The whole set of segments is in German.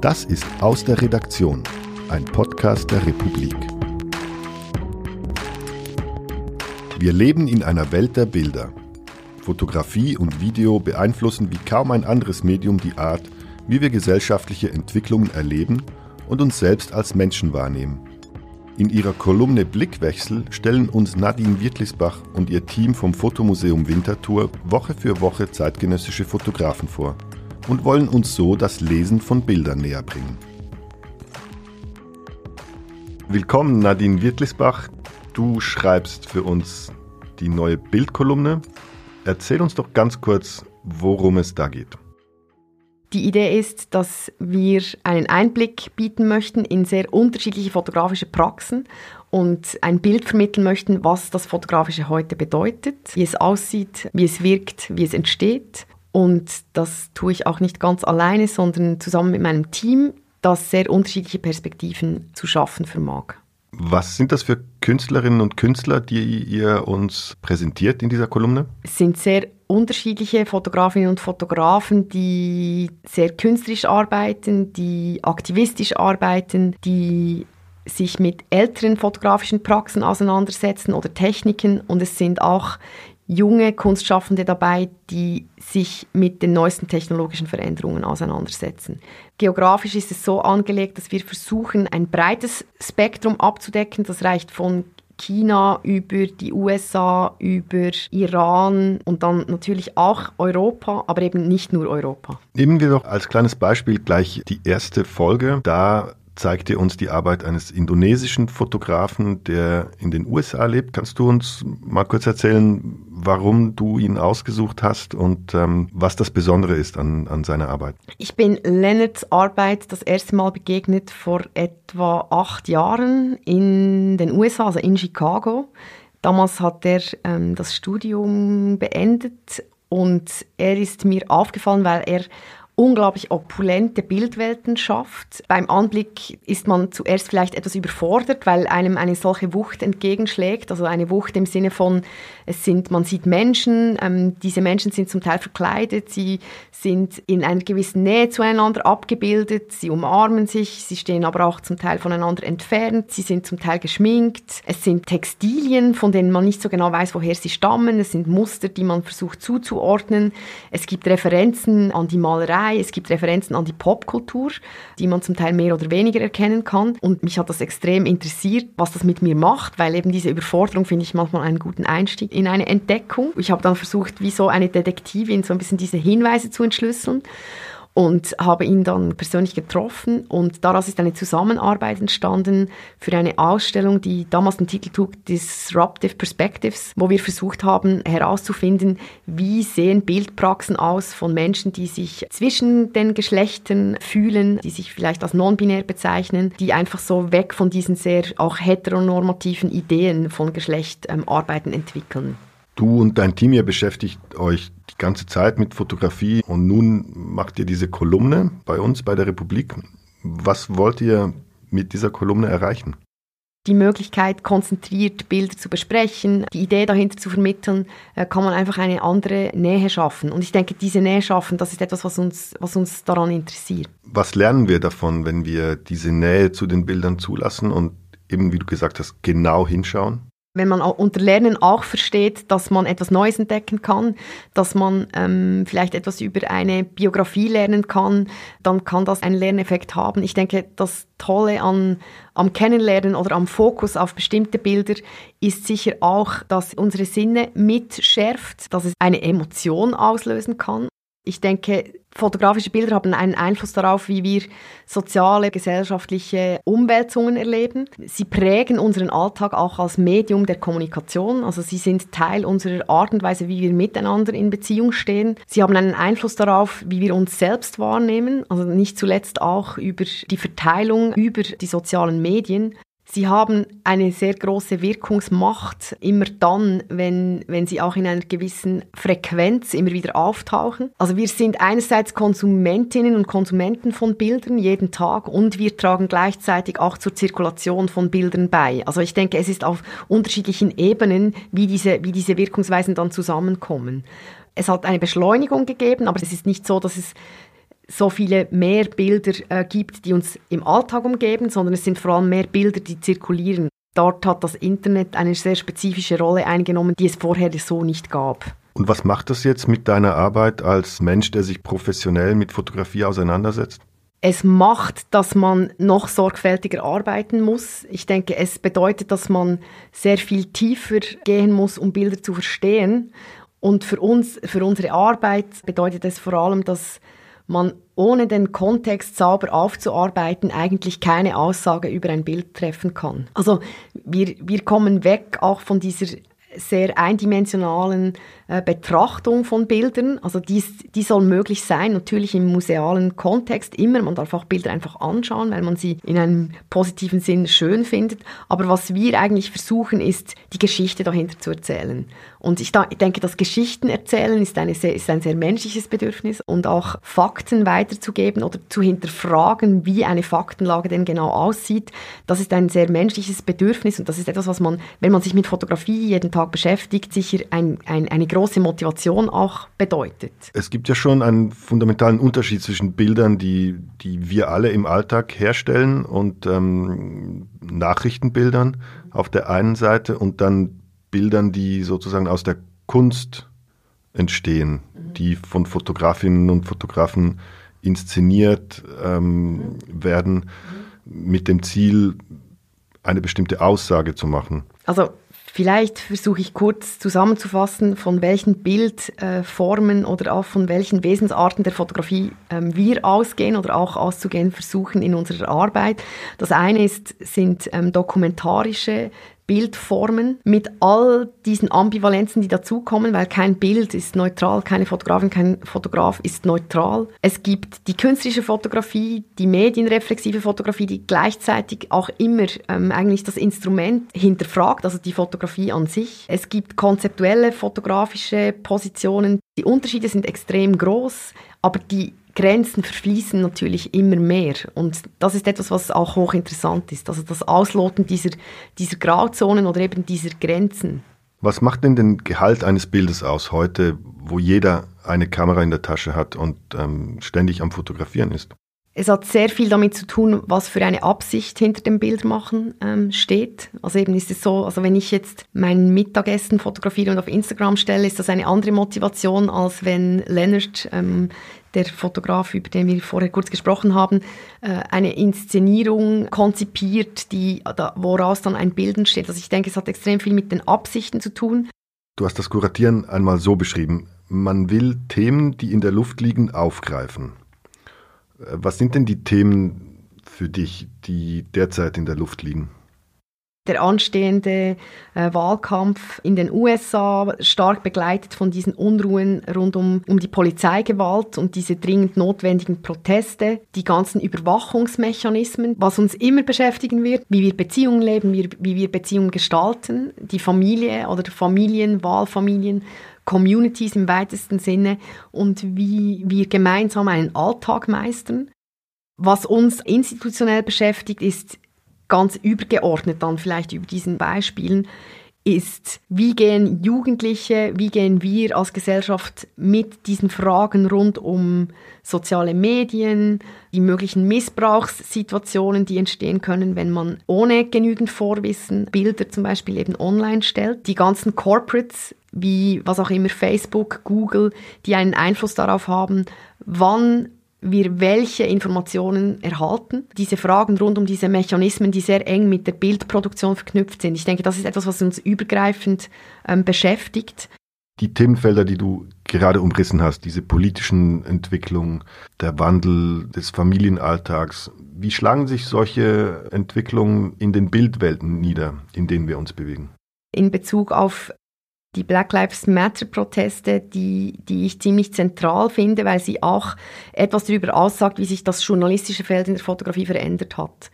Das ist Aus der Redaktion, ein Podcast der Republik. Wir leben in einer Welt der Bilder. Fotografie und Video beeinflussen wie kaum ein anderes Medium die Art, wie wir gesellschaftliche Entwicklungen erleben und uns selbst als Menschen wahrnehmen. In ihrer Kolumne Blickwechsel stellen uns Nadine Wirklisbach und ihr Team vom Fotomuseum Winterthur Woche für Woche zeitgenössische Fotografen vor und wollen uns so das Lesen von Bildern näher bringen. Willkommen Nadine Wirklisbach. Du schreibst für uns die neue Bildkolumne. Erzähl uns doch ganz kurz, worum es da geht. Die Idee ist, dass wir einen Einblick bieten möchten in sehr unterschiedliche fotografische Praxen und ein Bild vermitteln möchten, was das Fotografische heute bedeutet, wie es aussieht, wie es wirkt, wie es entsteht. Und das tue ich auch nicht ganz alleine, sondern zusammen mit meinem Team, das sehr unterschiedliche Perspektiven zu schaffen vermag. Was sind das für Künstlerinnen und Künstler, die ihr uns präsentiert in dieser Kolumne? Es sind sehr unterschiedliche Fotografinnen und Fotografen, die sehr künstlerisch arbeiten, die aktivistisch arbeiten, die sich mit älteren fotografischen Praxen auseinandersetzen oder Techniken und es sind auch junge Kunstschaffende dabei, die sich mit den neuesten technologischen Veränderungen auseinandersetzen. Geografisch ist es so angelegt, dass wir versuchen, ein breites Spektrum abzudecken. Das reicht von China über die USA, über Iran und dann natürlich auch Europa, aber eben nicht nur Europa. Nehmen wir doch als kleines Beispiel gleich die erste Folge. Da zeigt ihr uns die Arbeit eines indonesischen Fotografen, der in den USA lebt. Kannst du uns mal kurz erzählen, warum du ihn ausgesucht hast und ähm, was das Besondere ist an, an seiner Arbeit? Ich bin Leonards Arbeit das erste Mal begegnet vor etwa acht Jahren in den USA, also in Chicago. Damals hat er ähm, das Studium beendet und er ist mir aufgefallen, weil er unglaublich opulente Bildwelten schafft. Beim Anblick ist man zuerst vielleicht etwas überfordert, weil einem eine solche Wucht entgegenschlägt, also eine Wucht im Sinne von, es sind, man sieht Menschen, ähm, diese Menschen sind zum Teil verkleidet, sie sind in einer gewissen Nähe zueinander abgebildet, sie umarmen sich, sie stehen aber auch zum Teil voneinander entfernt, sie sind zum Teil geschminkt, es sind Textilien, von denen man nicht so genau weiß, woher sie stammen, es sind Muster, die man versucht zuzuordnen, es gibt Referenzen an die Malerei, dabei. Es gibt Referenzen an die Popkultur, die man zum Teil mehr oder weniger erkennen kann. Und mich hat das extrem interessiert, was das mit mir macht, weil eben diese Überforderung finde ich manchmal einen guten Einstieg in eine Entdeckung. Ich habe dann versucht, wie so eine Detektivin so ein bisschen diese Hinweise zu entschlüsseln und habe ihn dann persönlich getroffen und daraus ist eine Zusammenarbeit entstanden für eine Ausstellung, die damals den Titel trug Disruptive Perspectives, wo wir versucht haben herauszufinden, wie sehen Bildpraxen aus von Menschen, die sich zwischen den Geschlechtern fühlen, die sich vielleicht als non-binär bezeichnen, die einfach so weg von diesen sehr auch heteronormativen Ideen von Geschlecht ähm, arbeiten, entwickeln. Du und dein Team, ihr beschäftigt euch die ganze Zeit mit Fotografie und nun macht ihr diese Kolumne bei uns, bei der Republik. Was wollt ihr mit dieser Kolumne erreichen? Die Möglichkeit, konzentriert Bilder zu besprechen, die Idee dahinter zu vermitteln, äh, kann man einfach eine andere Nähe schaffen. Und ich denke, diese Nähe schaffen, das ist etwas, was uns, was uns daran interessiert. Was lernen wir davon, wenn wir diese Nähe zu den Bildern zulassen und eben, wie du gesagt hast, genau hinschauen? Wenn man unter Lernen auch versteht, dass man etwas Neues entdecken kann, dass man ähm, vielleicht etwas über eine Biografie lernen kann, dann kann das einen Lerneffekt haben. Ich denke, das Tolle an, am Kennenlernen oder am Fokus auf bestimmte Bilder ist sicher auch, dass unsere Sinne mitschärft, dass es eine Emotion auslösen kann. Ich denke, fotografische Bilder haben einen Einfluss darauf, wie wir soziale, gesellschaftliche Umwälzungen erleben. Sie prägen unseren Alltag auch als Medium der Kommunikation. Also sie sind Teil unserer Art und Weise, wie wir miteinander in Beziehung stehen. Sie haben einen Einfluss darauf, wie wir uns selbst wahrnehmen. Also nicht zuletzt auch über die Verteilung über die sozialen Medien. Sie haben eine sehr große Wirkungsmacht immer dann, wenn, wenn sie auch in einer gewissen Frequenz immer wieder auftauchen. Also wir sind einerseits Konsumentinnen und Konsumenten von Bildern jeden Tag und wir tragen gleichzeitig auch zur Zirkulation von Bildern bei. Also ich denke, es ist auf unterschiedlichen Ebenen, wie diese, wie diese Wirkungsweisen dann zusammenkommen. Es hat eine Beschleunigung gegeben, aber es ist nicht so, dass es so viele mehr Bilder äh, gibt, die uns im Alltag umgeben, sondern es sind vor allem mehr Bilder, die zirkulieren. Dort hat das Internet eine sehr spezifische Rolle eingenommen, die es vorher so nicht gab. Und was macht das jetzt mit deiner Arbeit als Mensch, der sich professionell mit Fotografie auseinandersetzt? Es macht, dass man noch sorgfältiger arbeiten muss. Ich denke, es bedeutet, dass man sehr viel tiefer gehen muss, um Bilder zu verstehen. Und für uns, für unsere Arbeit bedeutet es vor allem, dass man ohne den Kontext sauber aufzuarbeiten eigentlich keine Aussage über ein Bild treffen kann. Also wir, wir kommen weg auch von dieser sehr eindimensionalen äh, Betrachtung von Bildern. Also die, die soll möglich sein, natürlich im musealen Kontext immer. Man darf auch Bilder einfach anschauen, weil man sie in einem positiven Sinn schön findet. Aber was wir eigentlich versuchen, ist, die Geschichte dahinter zu erzählen. Und ich, da, ich denke, das Geschichten erzählen ist, eine sehr, ist ein sehr menschliches Bedürfnis und auch Fakten weiterzugeben oder zu hinterfragen, wie eine Faktenlage denn genau aussieht, das ist ein sehr menschliches Bedürfnis und das ist etwas, was man, wenn man sich mit Fotografie jeden Tag beschäftigt, sicher ein, ein, eine große Motivation auch bedeutet. Es gibt ja schon einen fundamentalen Unterschied zwischen Bildern, die, die wir alle im Alltag herstellen und ähm, Nachrichtenbildern auf der einen Seite und dann Bildern, die sozusagen aus der Kunst entstehen, die von Fotografinnen und Fotografen inszeniert ähm, werden, mit dem Ziel, eine bestimmte Aussage zu machen. Also Vielleicht versuche ich kurz zusammenzufassen, von welchen Bildformen äh, oder auch von welchen Wesensarten der Fotografie ähm, wir ausgehen oder auch auszugehen versuchen in unserer Arbeit. Das eine ist, sind ähm, dokumentarische Bildformen mit all diesen Ambivalenzen, die dazukommen, weil kein Bild ist neutral, keine Fotografin, kein Fotograf ist neutral. Es gibt die künstlerische Fotografie, die medienreflexive Fotografie, die gleichzeitig auch immer ähm, eigentlich das Instrument hinterfragt, also die Fotografie an sich. Es gibt konzeptuelle fotografische Positionen. Die Unterschiede sind extrem groß, aber die Grenzen verfließen natürlich immer mehr. Und das ist etwas, was auch hochinteressant ist. Also das Ausloten dieser, dieser Grauzonen oder eben dieser Grenzen. Was macht denn den Gehalt eines Bildes aus heute, wo jeder eine Kamera in der Tasche hat und ähm, ständig am Fotografieren ist? Es hat sehr viel damit zu tun, was für eine Absicht hinter dem Bildmachen ähm, steht. Also eben ist es so, also wenn ich jetzt mein Mittagessen fotografiere und auf Instagram stelle, ist das eine andere Motivation, als wenn Leonard, ähm, der Fotograf, über den wir vorher kurz gesprochen haben, äh, eine Inszenierung konzipiert, die, da, woraus dann ein Bild entsteht. Also ich denke, es hat extrem viel mit den Absichten zu tun. Du hast das Kuratieren einmal so beschrieben. Man will Themen, die in der Luft liegen, aufgreifen. Was sind denn die Themen für dich, die derzeit in der Luft liegen? Der anstehende äh, Wahlkampf in den USA, stark begleitet von diesen Unruhen rund um, um die Polizeigewalt und diese dringend notwendigen Proteste, die ganzen Überwachungsmechanismen, was uns immer beschäftigen wird, wie wir Beziehungen leben, wie, wie wir Beziehungen gestalten, die Familie oder Familien, Wahlfamilien, Communities im weitesten Sinne und wie wir gemeinsam einen Alltag meistern. Was uns institutionell beschäftigt, ist ganz übergeordnet dann vielleicht über diesen Beispielen, ist, wie gehen Jugendliche, wie gehen wir als Gesellschaft mit diesen Fragen rund um soziale Medien, die möglichen Missbrauchssituationen, die entstehen können, wenn man ohne genügend Vorwissen Bilder zum Beispiel eben online stellt. Die ganzen Corporates, wie was auch immer Facebook, Google, die einen Einfluss darauf haben, wann wir welche Informationen erhalten. Diese Fragen rund um diese Mechanismen, die sehr eng mit der Bildproduktion verknüpft sind. Ich denke, das ist etwas, was uns übergreifend ähm, beschäftigt. Die Themenfelder, die du gerade umrissen hast, diese politischen Entwicklungen, der Wandel des Familienalltags, wie schlagen sich solche Entwicklungen in den Bildwelten nieder, in denen wir uns bewegen? In Bezug auf die Black Lives Matter-Proteste, die, die ich ziemlich zentral finde, weil sie auch etwas darüber aussagt, wie sich das journalistische Feld in der Fotografie verändert hat.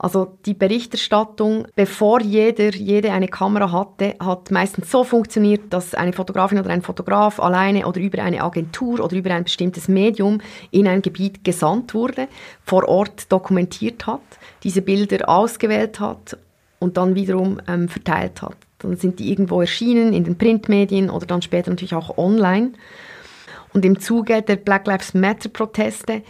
Also die Berichterstattung, bevor jeder, jede eine Kamera hatte, hat meistens so funktioniert, dass eine Fotografin oder ein Fotograf alleine oder über eine Agentur oder über ein bestimmtes Medium in ein Gebiet gesandt wurde, vor Ort dokumentiert hat, diese Bilder ausgewählt hat und dann wiederum ähm, verteilt hat. Dann sind die irgendwo erschienen in den Printmedien oder dann später natürlich auch online. Und im Zuge der Black Lives Matter Proteste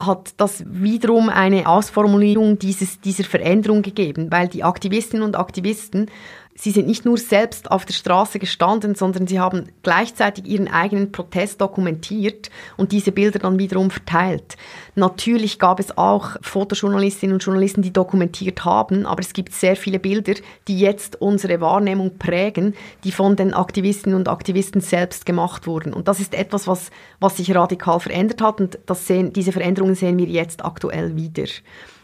hat das wiederum eine Ausformulierung dieses, dieser Veränderung gegeben, weil die Aktivistinnen und Aktivisten Sie sind nicht nur selbst auf der Straße gestanden, sondern sie haben gleichzeitig ihren eigenen Protest dokumentiert und diese Bilder dann wiederum verteilt. Natürlich gab es auch Fotojournalistinnen und Journalisten, die dokumentiert haben, aber es gibt sehr viele Bilder, die jetzt unsere Wahrnehmung prägen, die von den Aktivistinnen und Aktivisten selbst gemacht wurden. Und das ist etwas, was, was sich radikal verändert hat und das sehen, diese Veränderungen sehen wir jetzt aktuell wieder.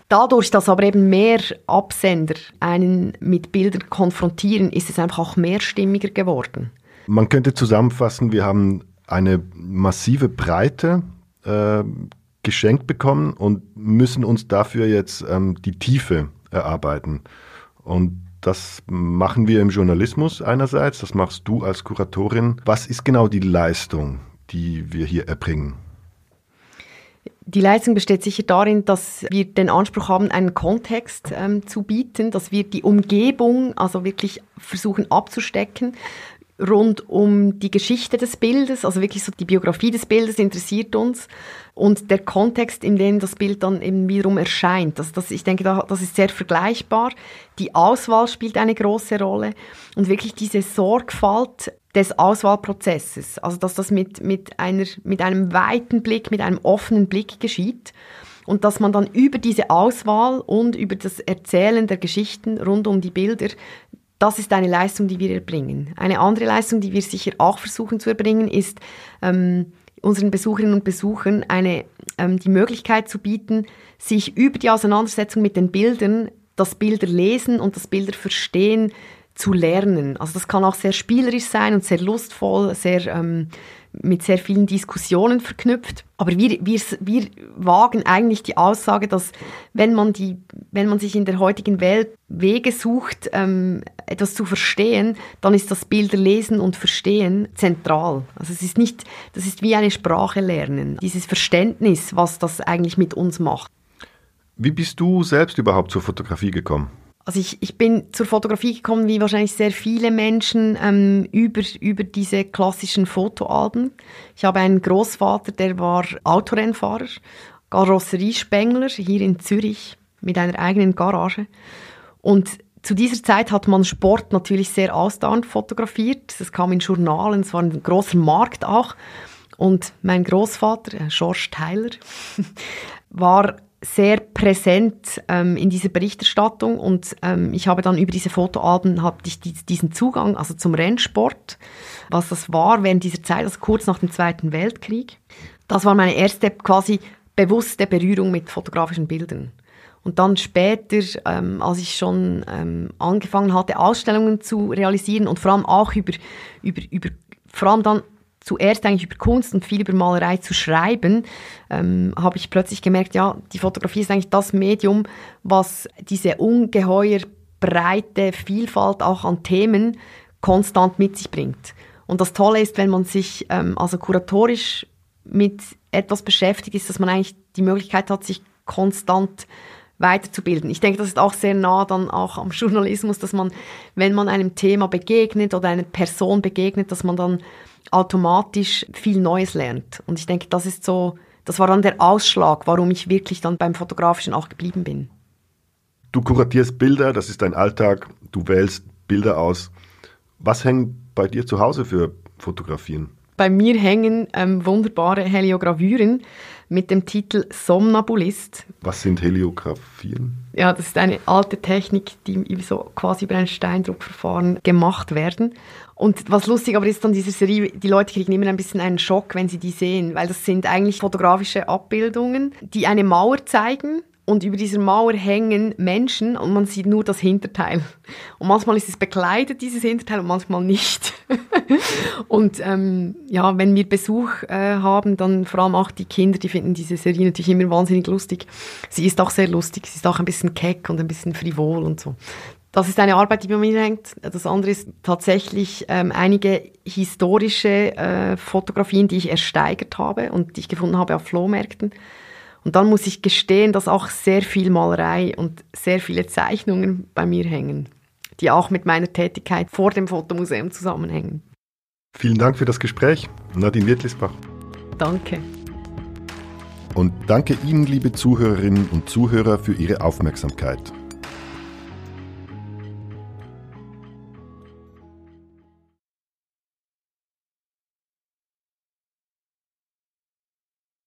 Dadurch, dass aber eben mehr Absender einen mit Bildern konfrontieren, ist es einfach auch mehrstimmiger geworden. Man könnte zusammenfassen, wir haben eine massive Breite äh, geschenkt bekommen und müssen uns dafür jetzt ähm, die Tiefe erarbeiten. Und das machen wir im Journalismus einerseits, das machst du als Kuratorin. Was ist genau die Leistung, die wir hier erbringen? Die Leistung besteht sicher darin, dass wir den Anspruch haben, einen Kontext ähm, zu bieten, dass wir die Umgebung also wirklich versuchen abzustecken rund um die Geschichte des Bildes, also wirklich so die Biografie des Bildes interessiert uns und der Kontext, in dem das Bild dann eben wiederum erscheint. Also das, ich denke, das ist sehr vergleichbar. Die Auswahl spielt eine große Rolle und wirklich diese Sorgfalt des Auswahlprozesses, also dass das mit, mit, einer, mit einem weiten Blick, mit einem offenen Blick geschieht und dass man dann über diese Auswahl und über das Erzählen der Geschichten rund um die Bilder das ist eine Leistung, die wir erbringen. Eine andere Leistung, die wir sicher auch versuchen zu erbringen, ist ähm, unseren Besucherinnen und Besuchern eine, ähm, die Möglichkeit zu bieten, sich über die Auseinandersetzung mit den Bildern, das Bilder lesen und das Bilder verstehen, zu lernen. Also das kann auch sehr spielerisch sein und sehr lustvoll, sehr ähm, mit sehr vielen Diskussionen verknüpft. Aber wir, wir, wir wagen eigentlich die Aussage, dass wenn man, die, wenn man sich in der heutigen Welt Wege sucht, ähm, etwas zu verstehen, dann ist das Bilderlesen und Verstehen zentral. Also es ist nicht, das ist wie eine Sprache lernen, dieses Verständnis, was das eigentlich mit uns macht. Wie bist du selbst überhaupt zur Fotografie gekommen? Also ich, ich bin zur Fotografie gekommen, wie wahrscheinlich sehr viele Menschen, ähm, über, über diese klassischen Fotoalben. Ich habe einen Großvater, der war Autorennfahrer, Karosseriespengler hier in Zürich mit einer eigenen Garage. Und zu dieser Zeit hat man Sport natürlich sehr ausdauernd fotografiert. Das kam in Journalen, es war ein großer Markt auch. Und mein Großvater, äh, George Tyler, war sehr präsent ähm, in dieser Berichterstattung und ähm, ich habe dann über diese Fotoalben hatte ich diesen Zugang also zum Rennsport, was das war während dieser Zeit, also kurz nach dem Zweiten Weltkrieg. Das war meine erste quasi bewusste Berührung mit fotografischen Bildern. Und dann später, ähm, als ich schon ähm, angefangen hatte, Ausstellungen zu realisieren und vor allem auch über, über, über vor allem dann zuerst eigentlich über Kunst und viel über Malerei zu schreiben, ähm, habe ich plötzlich gemerkt, ja, die Fotografie ist eigentlich das Medium, was diese ungeheuer breite Vielfalt auch an Themen konstant mit sich bringt. Und das Tolle ist, wenn man sich ähm, also kuratorisch mit etwas beschäftigt, ist, dass man eigentlich die Möglichkeit hat, sich konstant weiterzubilden. Ich denke, das ist auch sehr nah dann auch am Journalismus, dass man, wenn man einem Thema begegnet oder einer Person begegnet, dass man dann automatisch viel Neues lernt. Und ich denke, das ist so, das war dann der Ausschlag, warum ich wirklich dann beim Fotografischen auch geblieben bin. Du kuratierst Bilder, das ist dein Alltag, du wählst Bilder aus. Was hängt bei dir zu Hause für Fotografien? Bei mir hängen ähm, wunderbare Heliogravüren mit dem Titel Somnambulist. Was sind Heliografien? Ja, das ist eine alte Technik, die so quasi über ein Steindruckverfahren gemacht werden. Und was lustig aber ist an dieser Serie, die Leute kriegen immer ein bisschen einen Schock, wenn sie die sehen, weil das sind eigentlich fotografische Abbildungen, die eine Mauer zeigen und über dieser Mauer hängen Menschen und man sieht nur das Hinterteil. Und manchmal ist es bekleidet, dieses Hinterteil, und manchmal nicht. und ähm, ja, wenn wir Besuch äh, haben, dann vor allem auch die Kinder, die finden diese Serie natürlich immer wahnsinnig lustig. Sie ist auch sehr lustig, sie ist auch ein bisschen keck und ein bisschen frivol und so. Das ist eine Arbeit, die bei mir hängt. Das andere ist tatsächlich ähm, einige historische äh, Fotografien, die ich ersteigert habe und die ich gefunden habe auf Flohmärkten. Und dann muss ich gestehen, dass auch sehr viel Malerei und sehr viele Zeichnungen bei mir hängen, die auch mit meiner Tätigkeit vor dem Fotomuseum zusammenhängen. Vielen Dank für das Gespräch, Nadine Wirtlisbach. Danke. Und danke Ihnen, liebe Zuhörerinnen und Zuhörer, für Ihre Aufmerksamkeit.